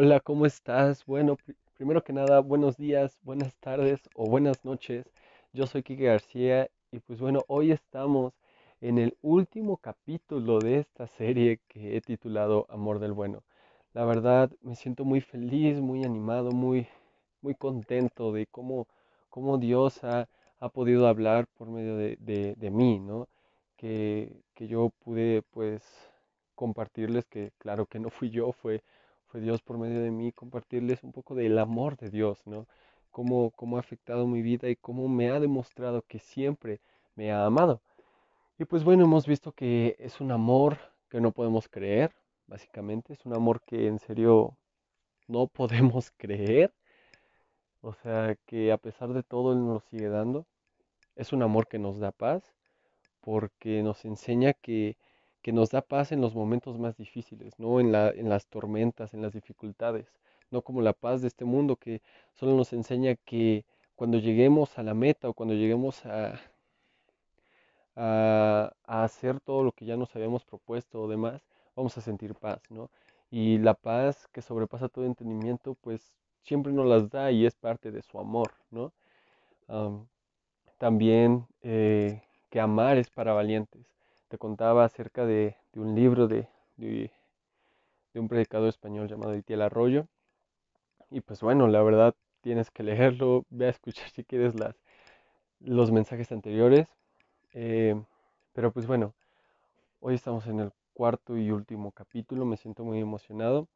Hola, ¿cómo estás? Bueno, pri- primero que nada, buenos días, buenas tardes o buenas noches. Yo soy Kike García y pues bueno, hoy estamos en el último capítulo de esta serie que he titulado Amor del Bueno. La verdad, me siento muy feliz, muy animado, muy, muy contento de cómo, cómo Dios ha, ha podido hablar por medio de, de, de mí, ¿no? Que, que yo pude pues compartirles que claro que no fui yo, fue fue Dios por medio de mí compartirles un poco del amor de Dios, ¿no? Cómo, cómo ha afectado mi vida y cómo me ha demostrado que siempre me ha amado. Y pues bueno, hemos visto que es un amor que no podemos creer, básicamente, es un amor que en serio no podemos creer, o sea, que a pesar de todo Él nos sigue dando. Es un amor que nos da paz, porque nos enseña que, que nos da paz en los momentos más difíciles, no en la, en las tormentas, en las dificultades, no como la paz de este mundo que solo nos enseña que cuando lleguemos a la meta o cuando lleguemos a, a, hacer todo lo que ya nos habíamos propuesto o demás, vamos a sentir paz, ¿no? Y la paz que sobrepasa todo entendimiento, pues siempre nos las da y es parte de su amor, ¿no? Am, también eh, que amar es para valientes. Te contaba acerca de, un libro de un predicador español llamado Itiel Arroyo. Y pues bueno, la verdad tienes que leerlo, ve a escuchar si quieres las, los mensajes anteriores. Eh, pero pues bueno, hoy estamos en el cuarto y último capítulo, me siento muy emocionado.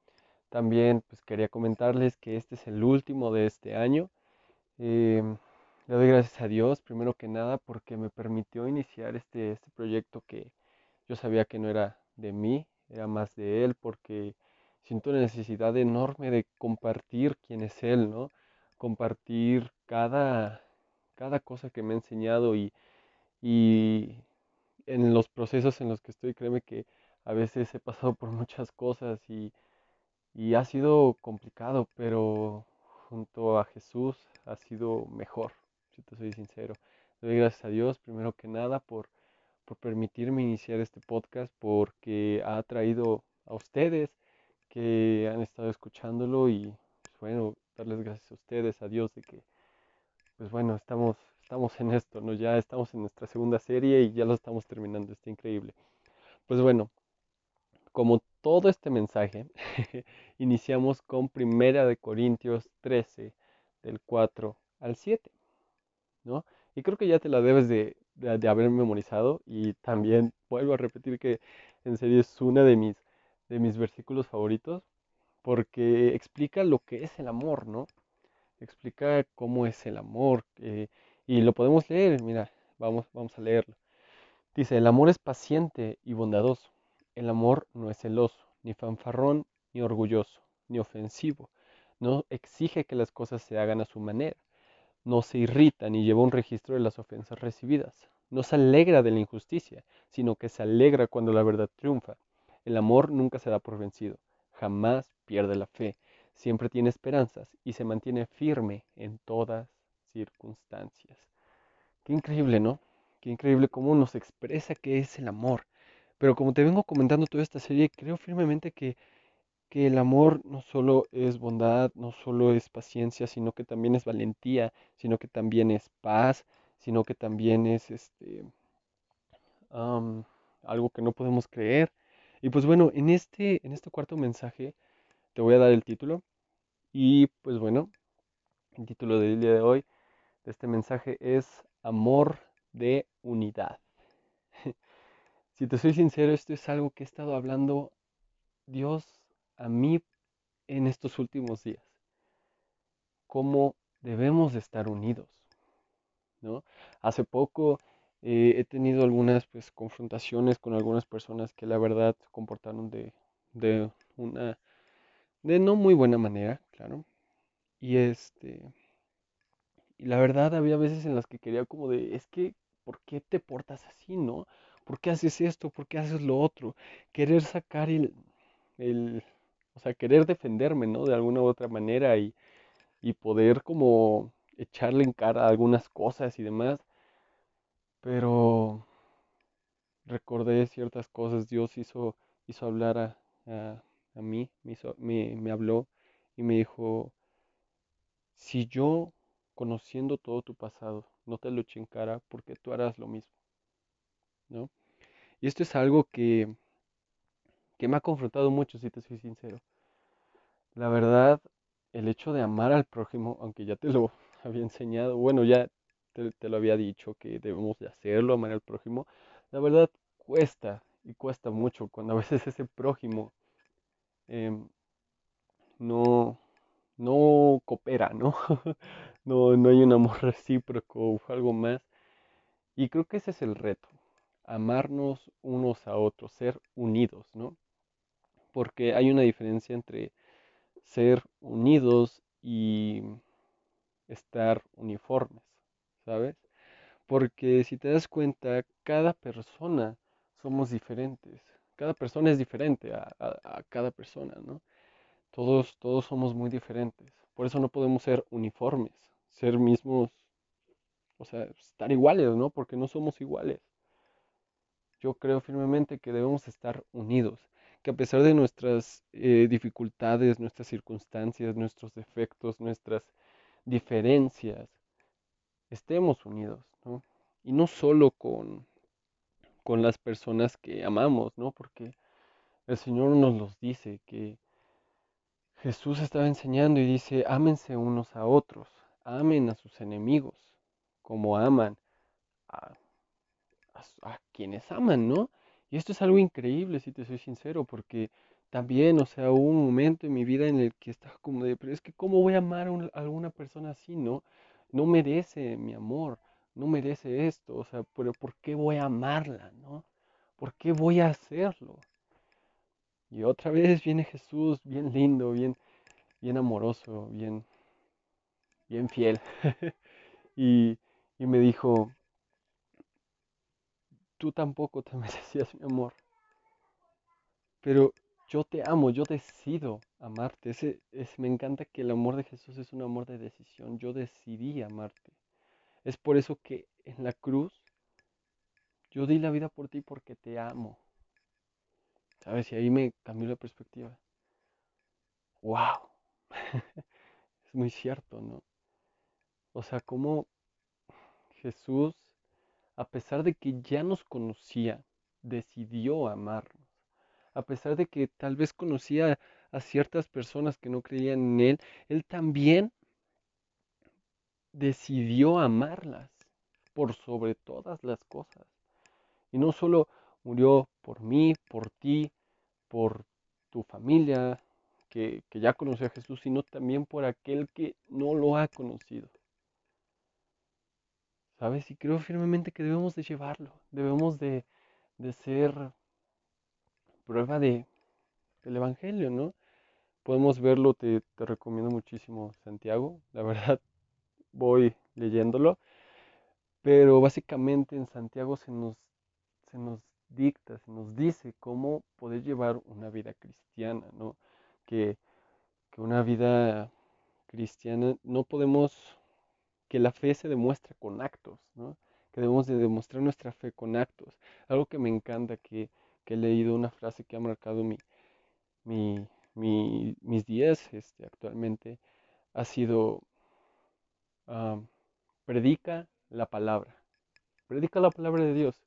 También pues quería comentarles que este es el último de este año. Em, le doy gracias a Dios, primero que nada, porque me permitió iniciar este, este proyecto que yo sabía que no era de mí, era más de Él, porque siento una necesidad enorme de compartir quién es Él, ¿no? Compartir cada, cada cosa que me ha enseñado y, y en los procesos en los que estoy, créeme que a veces he pasado por muchas cosas y y ha sido complicado, pero junto a Jesús ha sido mejor, si te soy sincero. Doy gracias a Dios, primero que nada, por, por permitirme iniciar este podcast, porque ha traído a ustedes que han estado escuchándolo y, pues, bueno, darles gracias a ustedes, a Dios, de que, pues bueno, estamos, estamos en esto, ¿no? Ya estamos en nuestra segunda serie y ya lo estamos terminando, está increíble. Pues bueno, como todo este mensaje, iniciamos con Primera de Corintios 13, del 4 al 7, Y creo que ya te la debes de, de- de haber memorizado y también vuelvo a repetir que en serio es una de mis, de mis versículos favoritos porque explica lo que es el amor, ¿no? Explica cómo es el amor eh, y lo podemos leer, mira, vamos, vamos a leerlo. Dice, el amor es paciente y bondadoso. El amor no es celoso, ni fanfarrón, ni orgulloso, ni ofensivo. No exige que las cosas se hagan a su manera. No se irrita ni lleva un registro de las ofensas recibidas. No se alegra de la injusticia, sino que se alegra cuando la verdad triunfa. El amor nunca se da por vencido. Jamás pierde la fe. Siempre tiene esperanzas y se mantiene firme en todas circunstancias. Qué increíble, ¿no? Qué increíble cómo nos expresa qué es el amor. Pero como te vengo comentando toda esta serie, creo firmemente que, que el amor no solo es bondad, no solo es paciencia, sino que también es valentía, sino que también es paz, sino que también es este, algo que no podemos creer. Y pues bueno, en este, en este cuarto mensaje te voy a dar el título. Y pues bueno, el título del día de hoy de este mensaje es Amor de Unidad. Si te soy sincero, esto es algo que he estado hablando Dios a mí en estos últimos días. Cómo debemos de estar unidos, ¿no? Hace poco eh, he tenido algunas pues confrontaciones con algunas personas que la verdad se comportaron de, de una de no muy buena manera, claro. Y este y la verdad había veces en las que quería como de es que ¿por qué te portas así, no? ¿Por qué haces esto? ¿Por qué haces lo otro? Querer sacar el, el, o sea, querer defenderme, ¿no? De alguna u otra manera y, y poder como echarle en cara algunas cosas y demás, pero recordé ciertas cosas, Dios hizo, hizo hablar a, a, a mí, me, hizo- me, me habló y me dijo, si yo, conociendo todo tu pasado, no te lo eché en cara, porque tú harás lo mismo? ¿No? Y esto es algo que, que me ha confrontado mucho, si te soy sincero. La verdad, el hecho de amar al prójimo, aunque ya te lo había enseñado, bueno, ya te, lo había dicho que debemos de hacerlo, amar al prójimo, la verdad cuesta y cuesta mucho cuando a veces ese prójimo em, no, no coopera, ¿no? no, no hay un amor recíproco o algo más. Y creo que ese es el reto, amarnos unos a otros, ser unidos, ¿no? Porque hay una diferencia entre ser unidos y estar uniformes, ¿sabes? Porque si te das cuenta, cada persona somos diferentes. Cada persona es diferente a, cada persona, ¿no? Todos, todos somos muy diferentes. Por eso no podemos ser uniformes, ser mismos, o sea, estar iguales, ¿no? Porque no somos iguales. Yo creo firmemente que debemos estar unidos, que a pesar de nuestras eh, dificultades, nuestras circunstancias, nuestros defectos, nuestras diferencias, estemos unidos, ¿no? Y no solo con, con las personas que amamos, ¿no? Porque el Señor nos los dice, que Jesús estaba enseñando y dice, ámense unos a otros, amen a sus enemigos, como aman a, a, quienes aman, ¿no? Y esto es algo increíble, si te soy sincero, porque también, o sea, hubo un momento en mi vida en el que estaba como de, pero es que ¿cómo voy a amar a, alguna persona así, no? No merece mi amor, no merece esto, o sea, pero ¿por qué voy a amarla, no? ¿Por qué voy a hacerlo? Y otra vez viene Jesús, bien lindo, bien, bien amoroso, bien, bien fiel. y, y me dijo, tú tampoco te merecías mi amor. Pero yo te amo, yo decido amarte. Ese, me encanta que el amor de Jesús es un amor de decisión. Yo decidí amarte. Es por eso que en la cruz yo di la vida por ti porque te amo. ¿Sabes? Y ahí me cambió la perspectiva. ¡Wow! es muy cierto, ¿no? O sea, como Jesús, a pesar de que ya nos conocía, decidió amarnos. A pesar de que tal vez conocía a ciertas personas que no creían en Él, Él también decidió amarlas por sobre todas las cosas. Y no solo murió por mí, por ti, por tu familia que, ya conoció a Jesús, sino también por aquel que no lo ha conocido. ¿Sabes? Y creo firmemente que debemos de llevarlo, debemos de, ser prueba de, del Evangelio, ¿no? Podemos verlo, te, te recomiendo muchísimo Santiago, la verdad voy leyéndolo, pero básicamente en Santiago se nos, se nos dicta, se nos dice cómo poder llevar una vida cristiana, ¿no? Que, una vida cristiana no podemos, que la fe se demuestra con actos, ¿no? Que debemos de demostrar nuestra fe con actos. Algo que me encanta, que, he leído una frase que ha marcado mi, mi, mis días este, actualmente, ha sido, ah, predica la palabra. Predica la palabra de Dios.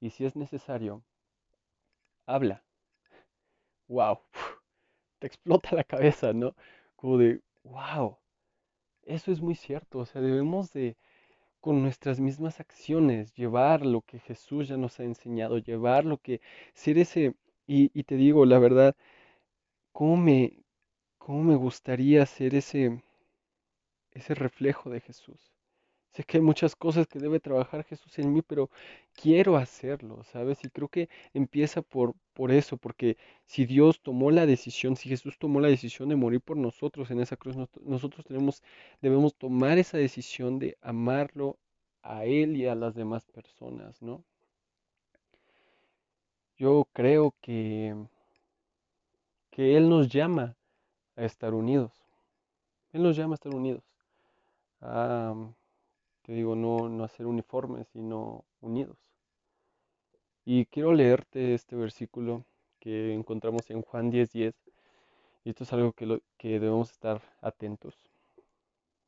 Y si es necesario, habla. ¡Wow! Te explota la cabeza, ¿no? Como de, wow. Eso es muy cierto. O sea, debemos de, con nuestras mismas acciones, llevar lo que Jesús ya nos ha enseñado, llevar lo que, ser ese, y, y te digo, la verdad, ¿cómo me, cómo me gustaría ser ese, ese reflejo de Jesús? Sé que hay muchas cosas que debe trabajar Jesús en mí, pero quiero hacerlo, ¿sabes? Y creo que empieza por, por eso, porque si Dios tomó la decisión, si Jesús tomó la decisión de morir por nosotros en esa cruz, nosotros tenemos, debemos tomar esa decisión de amarlo a Él y a las demás personas, ¿no? Yo creo que, que Él nos llama a estar unidos. Él nos llama a estar unidos digo, no, no hacer uniformes, sino unidos. Y quiero leerte este versículo que encontramos en Juan 10:10 Y esto es algo que, lo, que debemos estar atentos.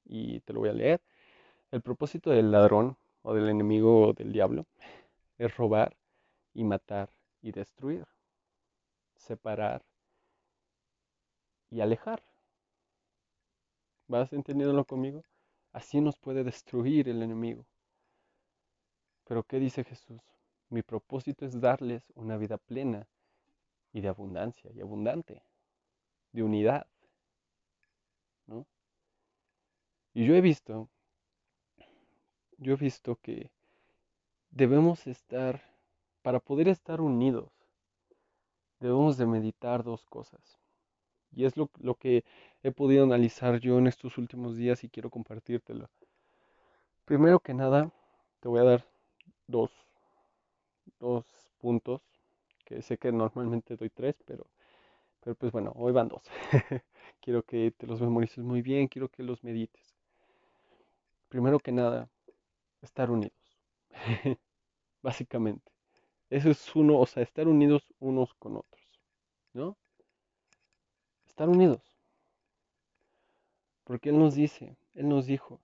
Y te lo voy a leer. El propósito del ladrón o del enemigo o del diablo es robar y matar y destruir, separar y alejar. ¿Vas entendiéndolo conmigo? Así nos puede destruir el enemigo. Pero ¿qué dice Jesús? Mi propósito es darles una vida plena y de abundancia y abundante, de unidad. ¿no? Y yo he visto, yo he visto que debemos estar, para poder estar unidos, debemos de meditar dos cosas. Y es lo, lo, que he podido analizar yo en estos últimos días y quiero compartírtelo. Primero que nada, te voy a dar dos, dos puntos, que sé que normalmente doy tres, pero, pero pues bueno, hoy van dos. quiero que te los memorices muy bien, quiero que los medites. Primero que nada, estar unidos. Básicamente. Eso es uno, o sea, estar unidos unos con otros. ¿No? Estar unidos. Porque Él nos dice, Él nos dijo,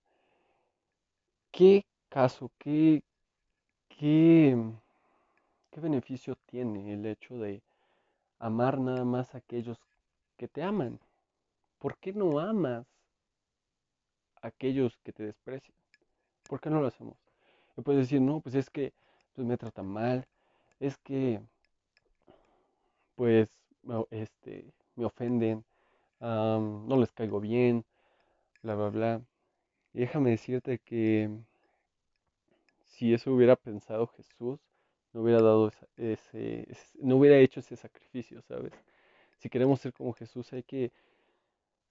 ¿qué caso, qué, qué, qué beneficio tiene el hecho de amar nada más a aquellos que te aman? ¿Por qué no amas a aquellos que te desprecian? ¿Por qué no lo hacemos? Y puedes decir, no, pues es que pues me tratan mal, es que pues este, me ofenden, no les caigo bien, bla, bla, bla. Y déjame decirte que si eso hubiera pensado Jesús, no hubiera dado ese, no hubiera hecho ese sacrificio, ¿sabes? Si queremos ser como Jesús hay que,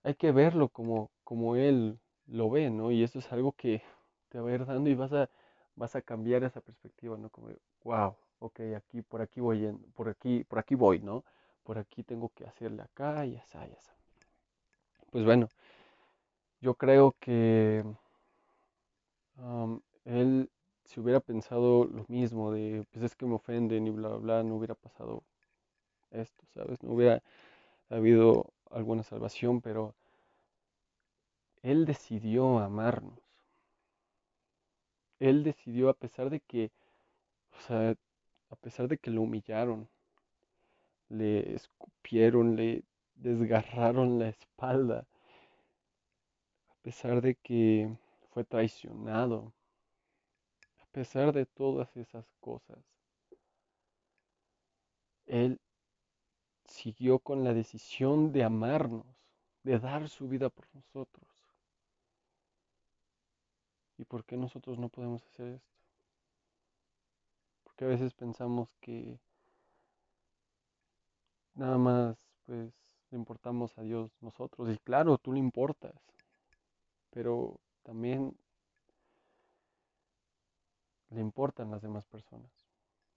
hay que verlo como, como Él lo ve, ¿no? Y eso es algo que te va a ir dando y vas a, vas a cambiar esa perspectiva, ¿no? Como, wow, ok, aquí, por aquí voy, por aquí, por aquí voy, ¿no? Por aquí tengo que hacerle acá y así, y así. Pues bueno, yo creo que él, si hubiera pensado lo mismo, de pues es que me ofenden y bla, bla, bla, no hubiera pasado esto, ¿sabes? No hubiera habido alguna salvación, pero él decidió amarnos. Él decidió, a pesar de que, o sea, a pesar de que lo humillaron, le escupieron, le desgarraron la espalda, a pesar de que fue traicionado, a pesar de todas esas cosas, Él siguió con la decisión de amarnos, de dar su vida por nosotros. ¿Y por qué nosotros no podemos hacer esto? Porque a veces pensamos que nada más pues le importamos a Dios nosotros. Y claro, tú le importas, pero también le importan las demás personas.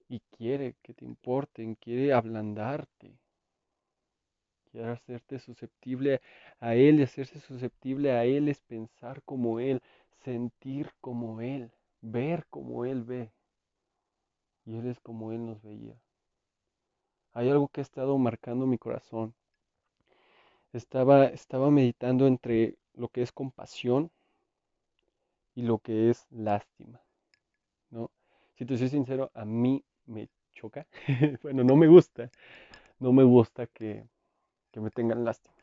Y quiere que te importen, quiere ablandarte. Quiere hacerte susceptible a Él y hacerse susceptible a Él es pensar como Él, sentir como Él, ver como Él ve. Y Él es como Él nos veía. Hay algo que ha estado marcando mi corazón. Estaba, estaba meditando entre lo que es compasión y lo que es lástima. ¿no? Si te soy sincero, a mí me choca. bueno, no me gusta. No me gusta que, que me tengan lástima.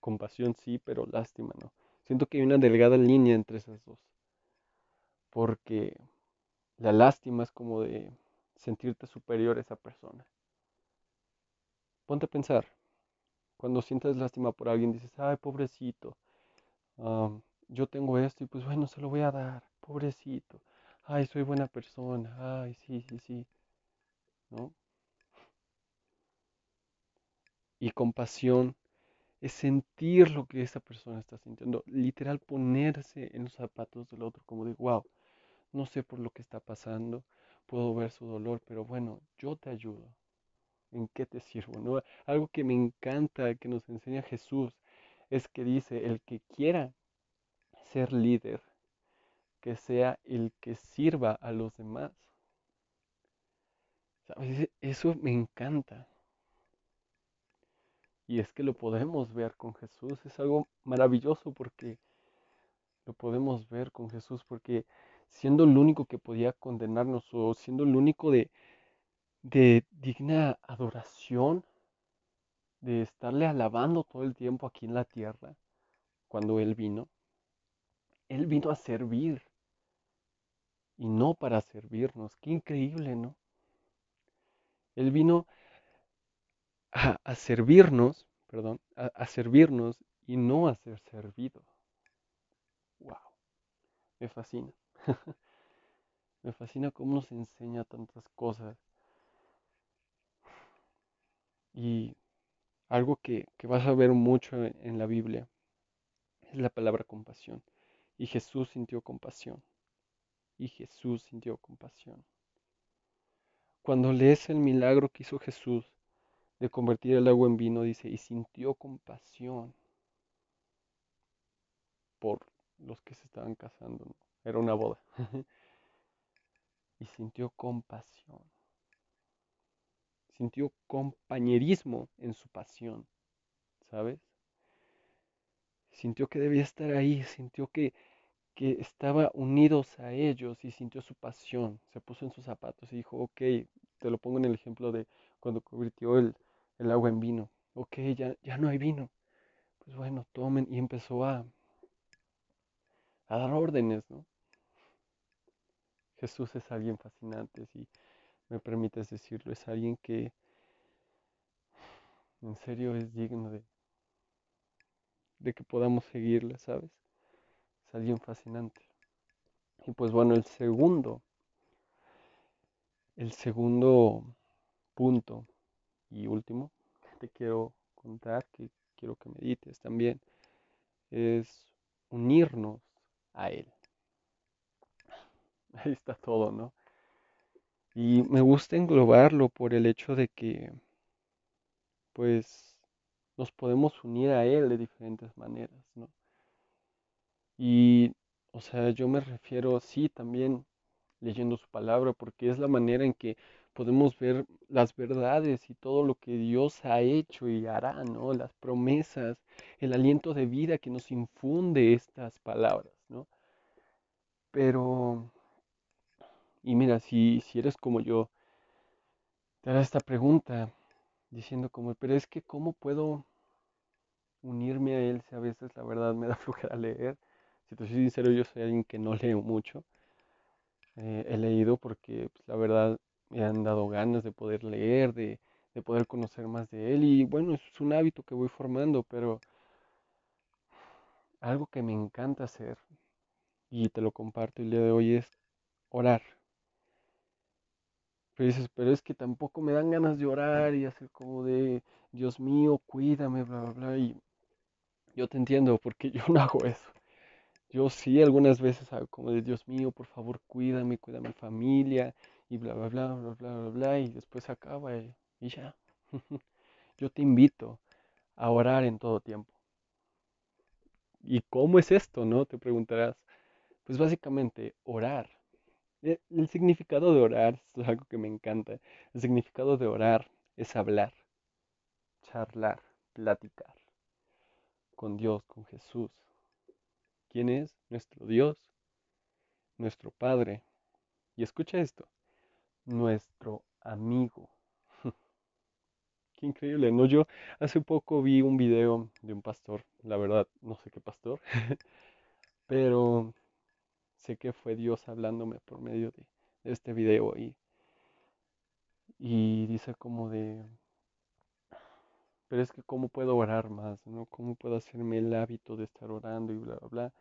Compasión sí, pero lástima no. Siento que hay una delgada línea entre esas dos. Porque la lástima es como de sentirte superior a esa persona. Ponte a pensar. Cuando sientes lástima por alguien, dices, ay, pobrecito, yo tengo esto y pues bueno, se lo voy a dar, pobrecito. Ay, soy buena persona, ay, sí, sí, sí. ¿No? Y compasión es sentir lo que esa persona está sintiendo, literal ponerse en los zapatos del otro, como de, wow, no sé por lo que está pasando, puedo ver su dolor, pero bueno, yo te ayudo. ¿En qué te sirvo? ¿No? Algo que me encanta, que nos enseña Jesús, es que dice, el que quiera ser líder, que sea el que sirva a los demás. ¿Sabes? Eso me encanta. Y es que lo podemos ver con Jesús. Es algo maravilloso porque lo podemos ver con Jesús porque siendo el único que podía condenarnos o siendo el único de, de digna adoración, de estarle alabando todo el tiempo aquí en la tierra, cuando Él vino, Él vino a servir y no para servirnos. Qué increíble, ¿no? Él vino a, servirnos, perdón, a, servirnos y no a ser servido. Wow, me fascina. me fascina cómo nos enseña tantas cosas. Y algo que, vas a ver mucho en la Biblia es la palabra compasión. Y Jesús sintió compasión. Y Jesús sintió compasión. Cuando lees el milagro que hizo Jesús de convertir el agua en vino, dice, y sintió compasión por los que se estaban casando. Era una boda. y sintió compasión. Sintió compañerismo en su pasión, ¿sabes? Sintió que debía estar ahí, sintió que que estaba unidos a ellos y sintió su pasión, se puso en sus zapatos y dijo, ok, te lo pongo en el ejemplo de cuando convirtió el, agua en vino, ok, ya, ya no hay vino, pues bueno, tomen y empezó a, a dar órdenes, ¿no? Jesús es alguien fascinante, si me permites decirlo, es alguien que en serio es digno de, que podamos seguirle, ¿sabes? Es alguien fascinante. Y pues bueno, el segundo, el segundo punto y último que te quiero contar, que quiero que medites también, es unirnos a Él. Ahí está todo, ¿no? Y me gusta englobarlo por el hecho de que, pues, nos podemos unir a Él de diferentes maneras, ¿no? Y, o sea, yo me refiero, sí, también leyendo su palabra, porque es la manera en que podemos ver las verdades y todo lo que Dios ha hecho y hará, ¿no? Las promesas, el aliento de vida que nos infunde estas palabras, ¿no? Pero, y mira, si, si eres como yo, te hará esta pregunta, diciendo como, pero es que, ¿cómo puedo unirme a Él si a veces la verdad me da flojera leer? Si te soy sincero, yo soy alguien que no leo mucho. Eh, he leído porque pues, la verdad me han dado ganas de poder leer, de, de poder conocer más de él. Y bueno, es un hábito que voy formando, pero algo que me encanta hacer, y te lo comparto el día de hoy, es orar. Pero dices, pero es que tampoco me dan ganas de orar y hacer como de, Dios mío, cuídame, bla, bla, bla. Y yo te entiendo porque yo no hago eso. Yo sí algunas veces hago como de Dios mío, por favor, cuídame, cuida a mi familia y bla, bla, bla, bla, bla, bla, bla, y después acaba y, y ya. Yo te invito a orar en todo tiempo. ¿Y cómo es esto, no? Te preguntarás. Pues básicamente, orar. E, el significado de orar, es algo que me encanta. El significado de orar es hablar, charlar, platicar con Dios, con Jesús quién es nuestro Dios, nuestro Padre. Y escucha esto, nuestro amigo. Qué increíble, ¿no? Yo hace poco vi un video de un pastor, la verdad, no sé qué pastor, pero sé que fue Dios hablándome por medio de, este video y, y dice como de, pero es que cómo puedo orar más, ¿no? ¿Cómo puedo hacerme el hábito de estar orando y bla, bla, bla?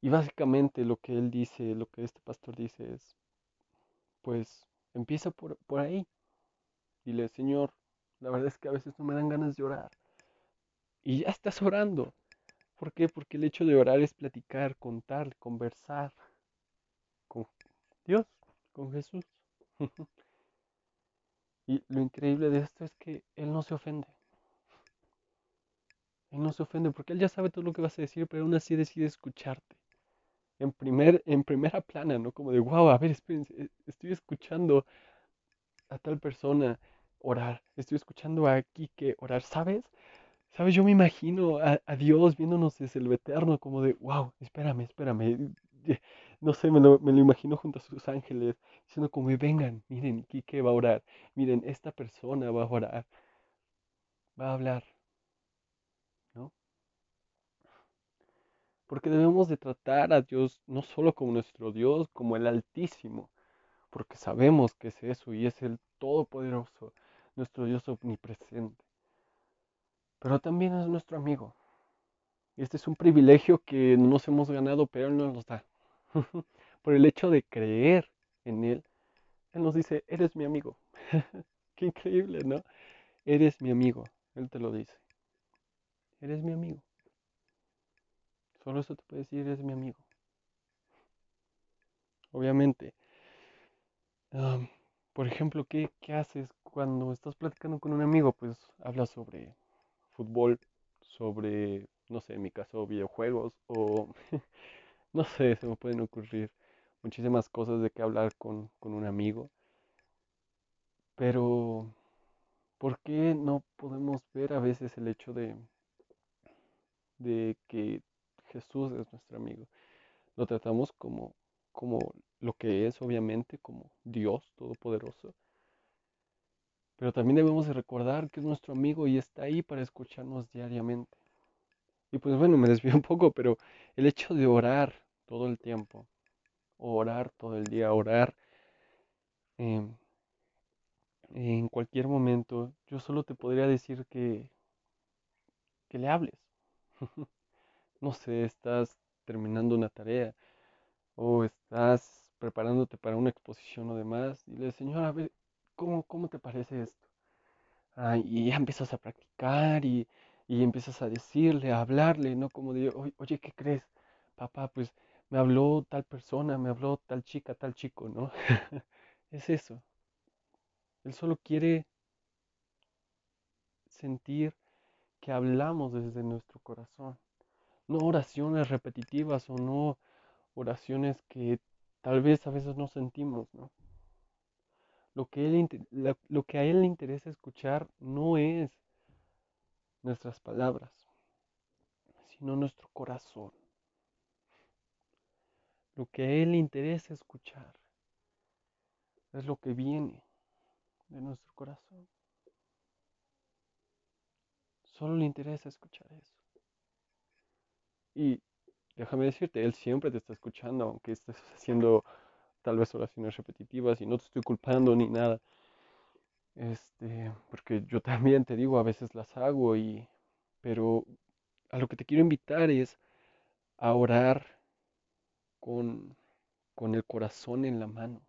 Y básicamente lo que él dice, lo que este pastor dice es, pues empieza por, por ahí. Dile, Señor, la verdad es que a veces no me dan ganas de orar. Y ya estás orando. ¿Por qué? Porque el hecho de orar es platicar, contar, conversar con Dios, con Jesús. y lo increíble de esto es que Él no se ofende. Él no se ofende porque Él ya sabe todo lo que vas a decir, pero aún así decide escucharte en, primer, en primera plana, ¿no? Como de, wow, a ver, espérense, e, estoy escuchando a tal persona orar, estoy escuchando a Quique orar, ¿sabes? ¿Sabes? Yo me imagino a, Dios viéndonos desde el eterno como de, wow, espérame, espérame. No sé, me lo, me lo imagino junto a sus ángeles, diciendo como, vengan, miren, Quique va a orar, miren, esta persona va a orar, va a hablar, ¿no? Porque debemos de tratar a Dios no solo como nuestro Dios, como el Altísimo, porque sabemos que es eso y es el Todopoderoso, nuestro Dios omnipresente. Pero también es nuestro amigo. Este es un privilegio que no nos hemos ganado, pero Él nos da. Por el hecho de creer en Él, Él nos dice, eres mi amigo. Qué increíble, ¿no? Eres mi amigo. Él te lo dice. Eres mi amigo. Solo eso te puede decir, eres mi amigo. Obviamente. por ejemplo, ¿qué, ¿qué haces cuando estás platicando con un amigo? Pues hablas sobre fútbol, sobre, no sé, en mi caso, videojuegos o, no sé, se me pueden ocurrir muchísimas cosas de qué hablar con, con un amigo. Pero, ¿por qué no podemos ver a veces el hecho de, de que Jesús es nuestro amigo? Lo tratamos como, como lo que es, obviamente, como Dios Todopoderoso. Pero también debemos de recordar que es nuestro amigo y está ahí para escucharnos diariamente. Y pues bueno, me desvío un poco, pero el hecho de orar todo el tiempo, orar todo el día, orar em, en cualquier momento, yo solo te podría decir que, que le hables. no sé, estás terminando una tarea o estás preparándote para una exposición o demás y le Señor, ¿cómo, cómo te parece esto? Ah, y ya empiezas a practicar y, y, empiezas a decirle, a hablarle, ¿no? Como de, oye, ¿qué crees? Papá, pues me habló tal persona, me habló tal chica, tal chico, ¿no? es eso. Él solo quiere sentir que hablamos desde nuestro corazón. No oraciones repetitivas o no oraciones que tal vez a veces no sentimos, ¿no? Lo que, él, lo que a él le interesa escuchar no es nuestras palabras, sino nuestro corazón. Lo que a él le interesa escuchar es lo que viene de nuestro corazón. Solo le interesa escuchar eso. Y déjame decirte, Él siempre te está escuchando, aunque estés haciendo tal vez oraciones repetitivas y no te estoy culpando ni nada. Este, porque yo también te digo, a veces las hago y pero a lo que te quiero invitar es a orar con, con el corazón en la mano,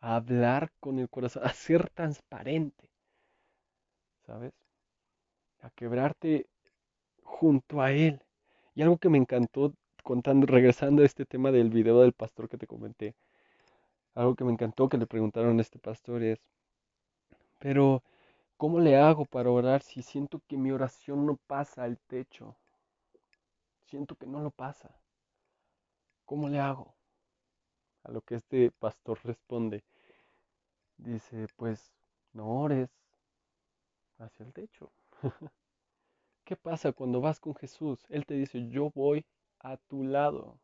a hablar con el corazón, a ser transparente, ¿sabes? A quebrarte junto a Él. Y algo que me encantó contando, regresando a este tema del video del pastor que te comenté, algo que me encantó que le preguntaron a este pastor es, pero ¿cómo le hago para orar si siento que mi oración no pasa al techo? Siento que no lo pasa. ¿Cómo le hago? A lo que este pastor responde, dice, pues no ores hacia el techo. ¿Qué pasa cuando vas con Jesús? Él te dice, yo voy a tu lado.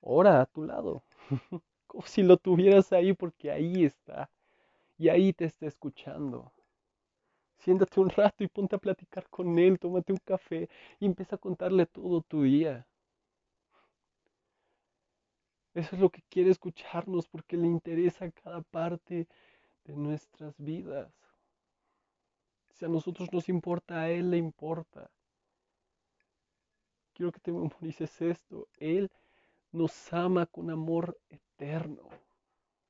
Ora a tu lado. Como si lo tuvieras ahí porque ahí está. Y ahí te está escuchando. Siéntate un rato y ponte a platicar con él, tómate un café y empieza a contarle todo tu día. Eso es lo que quiere escucharnos porque le interesa cada parte de nuestras vidas. Si a nosotros nos importa, a Él le importa. Quiero que te memorices esto. Él nos ama con amor eterno.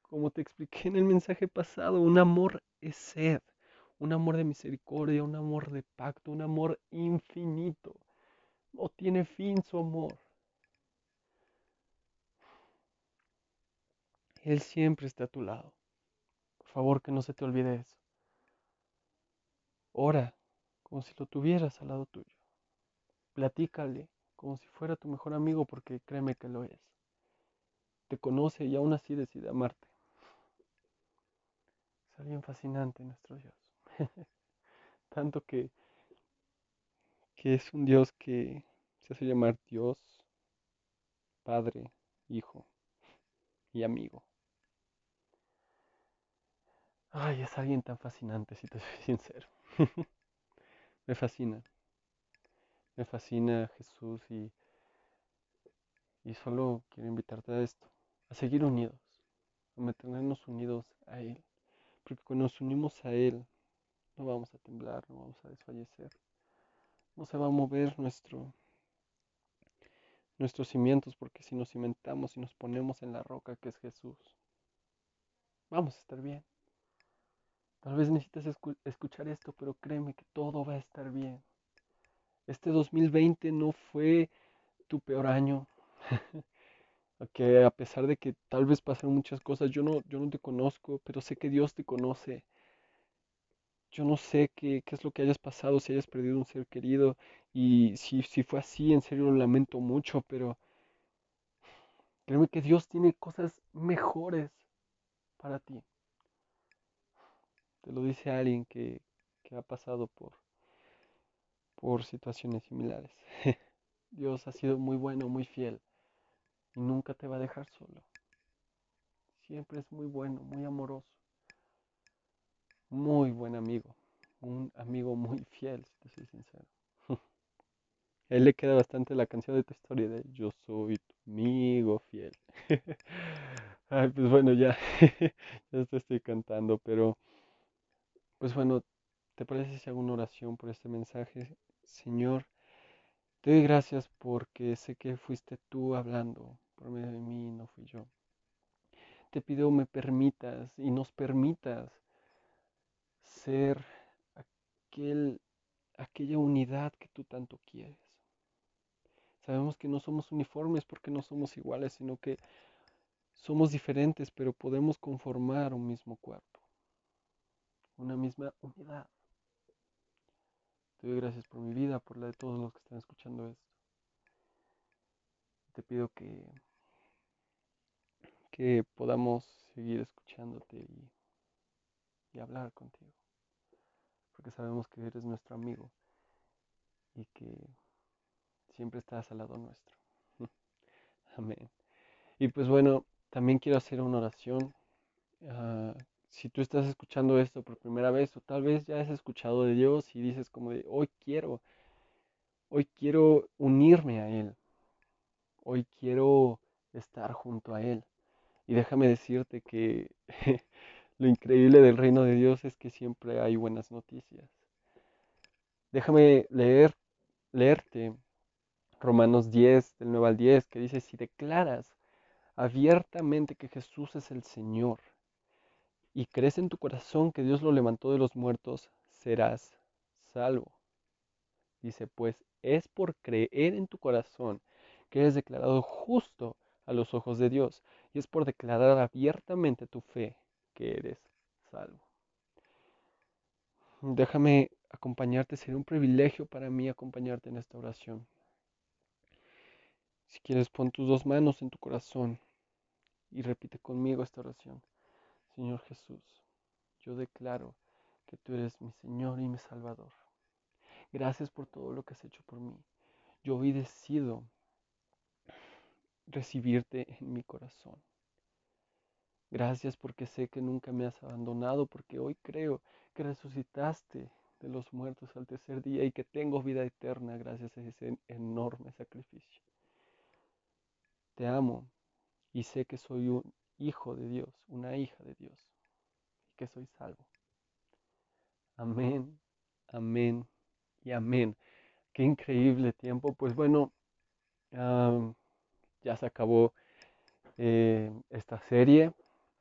Como te expliqué en el mensaje pasado, un amor es sed, un amor de misericordia, un amor de pacto, un amor infinito. No tiene fin su amor. Él siempre está a tu lado. Por favor, que no se te olvide eso. Ora como si lo tuvieras al lado tuyo. Platícale como si fuera tu mejor amigo porque créeme que lo es. Te conoce y aún así decide amarte. Es alguien fascinante nuestro Dios. Tanto que, que es un Dios que se hace llamar Dios, Padre, Hijo y amigo. Ay, es alguien tan fascinante, si te soy sincero. Me fascina. Me fascina Jesús y, y solo quiero invitarte a esto, a seguir unidos, a mantenernos unidos a Él. Porque cuando nos unimos a Él, no vamos a temblar, no vamos a desfallecer. No se va a mover nuestro, nuestros cimientos, porque si nos cimentamos y nos ponemos en la roca que es Jesús, vamos a estar bien. Tal vez necesites escuchar esto, pero créeme que todo va a estar bien. Este 2020 no fue tu peor año. que a pesar de que tal vez pasaron muchas cosas, yo no, yo no te conozco, pero sé que Dios te conoce. Yo no sé qué, qué es lo que hayas pasado, si hayas perdido un ser querido. Y si, si fue así, en serio lo lamento mucho, pero créeme que Dios tiene cosas mejores para ti. Te lo dice alguien que, ha pasado por, por situaciones similares. Dios ha sido muy bueno, muy fiel y nunca te va a dejar solo. Siempre es muy bueno, muy amoroso, muy buen amigo, un amigo muy fiel, si te soy sincero. A él le queda bastante la canción de tu historia de Yo soy tu amigo fiel. Ay, pues bueno, ya, ya te estoy cantando, pero pues bueno, ¿te parece si hago una oración por este mensaje? Señor, te doy gracias porque sé que fuiste tú hablando por medio de mí, no fui yo. Te pido me permitas y nos permitas ser aquel, aquella unidad que tú tanto quieres. Sabemos que no somos uniformes porque no somos iguales, sino que somos diferentes, pero podemos conformar un mismo cuerpo una misma unidad. Te doy gracias por mi vida, por la de todos los que están escuchando esto. Te pido que, que podamos seguir escuchándote y, y hablar contigo. Porque sabemos que eres nuestro amigo y que siempre estás al lado nuestro. Amén. Y pues bueno, también quiero hacer una oración uh, si tú estás escuchando esto por primera vez o tal vez ya has escuchado de Dios y dices como de hoy quiero, hoy quiero unirme a Él, hoy quiero estar junto a Él. Y déjame decirte que lo increíble del reino de Dios es que siempre hay buenas noticias. Déjame leer, leerte Romanos 10, del 9 al 10, que dice, si declaras abiertamente que Jesús es el Señor, y crees en tu corazón que Dios lo levantó de los muertos, serás salvo. Dice, pues es por creer en tu corazón que eres declarado justo a los ojos de Dios y es por declarar abiertamente tu fe que eres salvo. Déjame acompañarte, sería un privilegio para mí acompañarte en esta oración. Si quieres, pon tus dos manos en tu corazón y repite conmigo esta oración. Señor Jesús, yo declaro que tú eres mi Señor y mi Salvador. Gracias por todo lo que has hecho por mí. Yo hoy decido recibirte en mi corazón. Gracias porque sé que nunca me has abandonado, porque hoy creo que resucitaste de los muertos al tercer día y que tengo vida eterna gracias a ese enorme sacrificio. Te amo y sé que soy un hijo de Dios, una hija de Dios, y que soy salvo. Amén, amén y amén. Qué increíble tiempo. Pues bueno, ya se acabó eh, esta serie.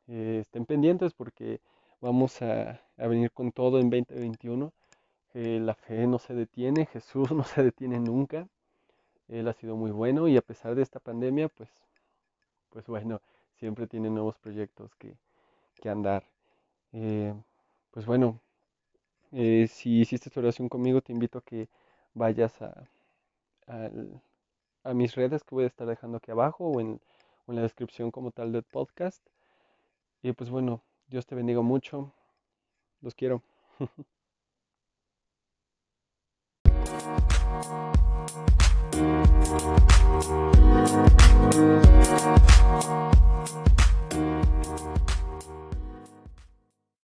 Eh, estén pendientes porque vamos a, venir con todo en 2021. la fe no se detiene, Jesús no se detiene nunca. Él ha sido muy bueno y a pesar de esta pandemia, pues, pues bueno, siempre tiene nuevos proyectos que, andar. Eh, pues bueno, eh, si hiciste tu oración conmigo, te invito a que vayas a, mis redes que voy a estar dejando aquí abajo o en, la descripción como tal del podcast. Y pues bueno, Dios te bendiga mucho. Los quiero. you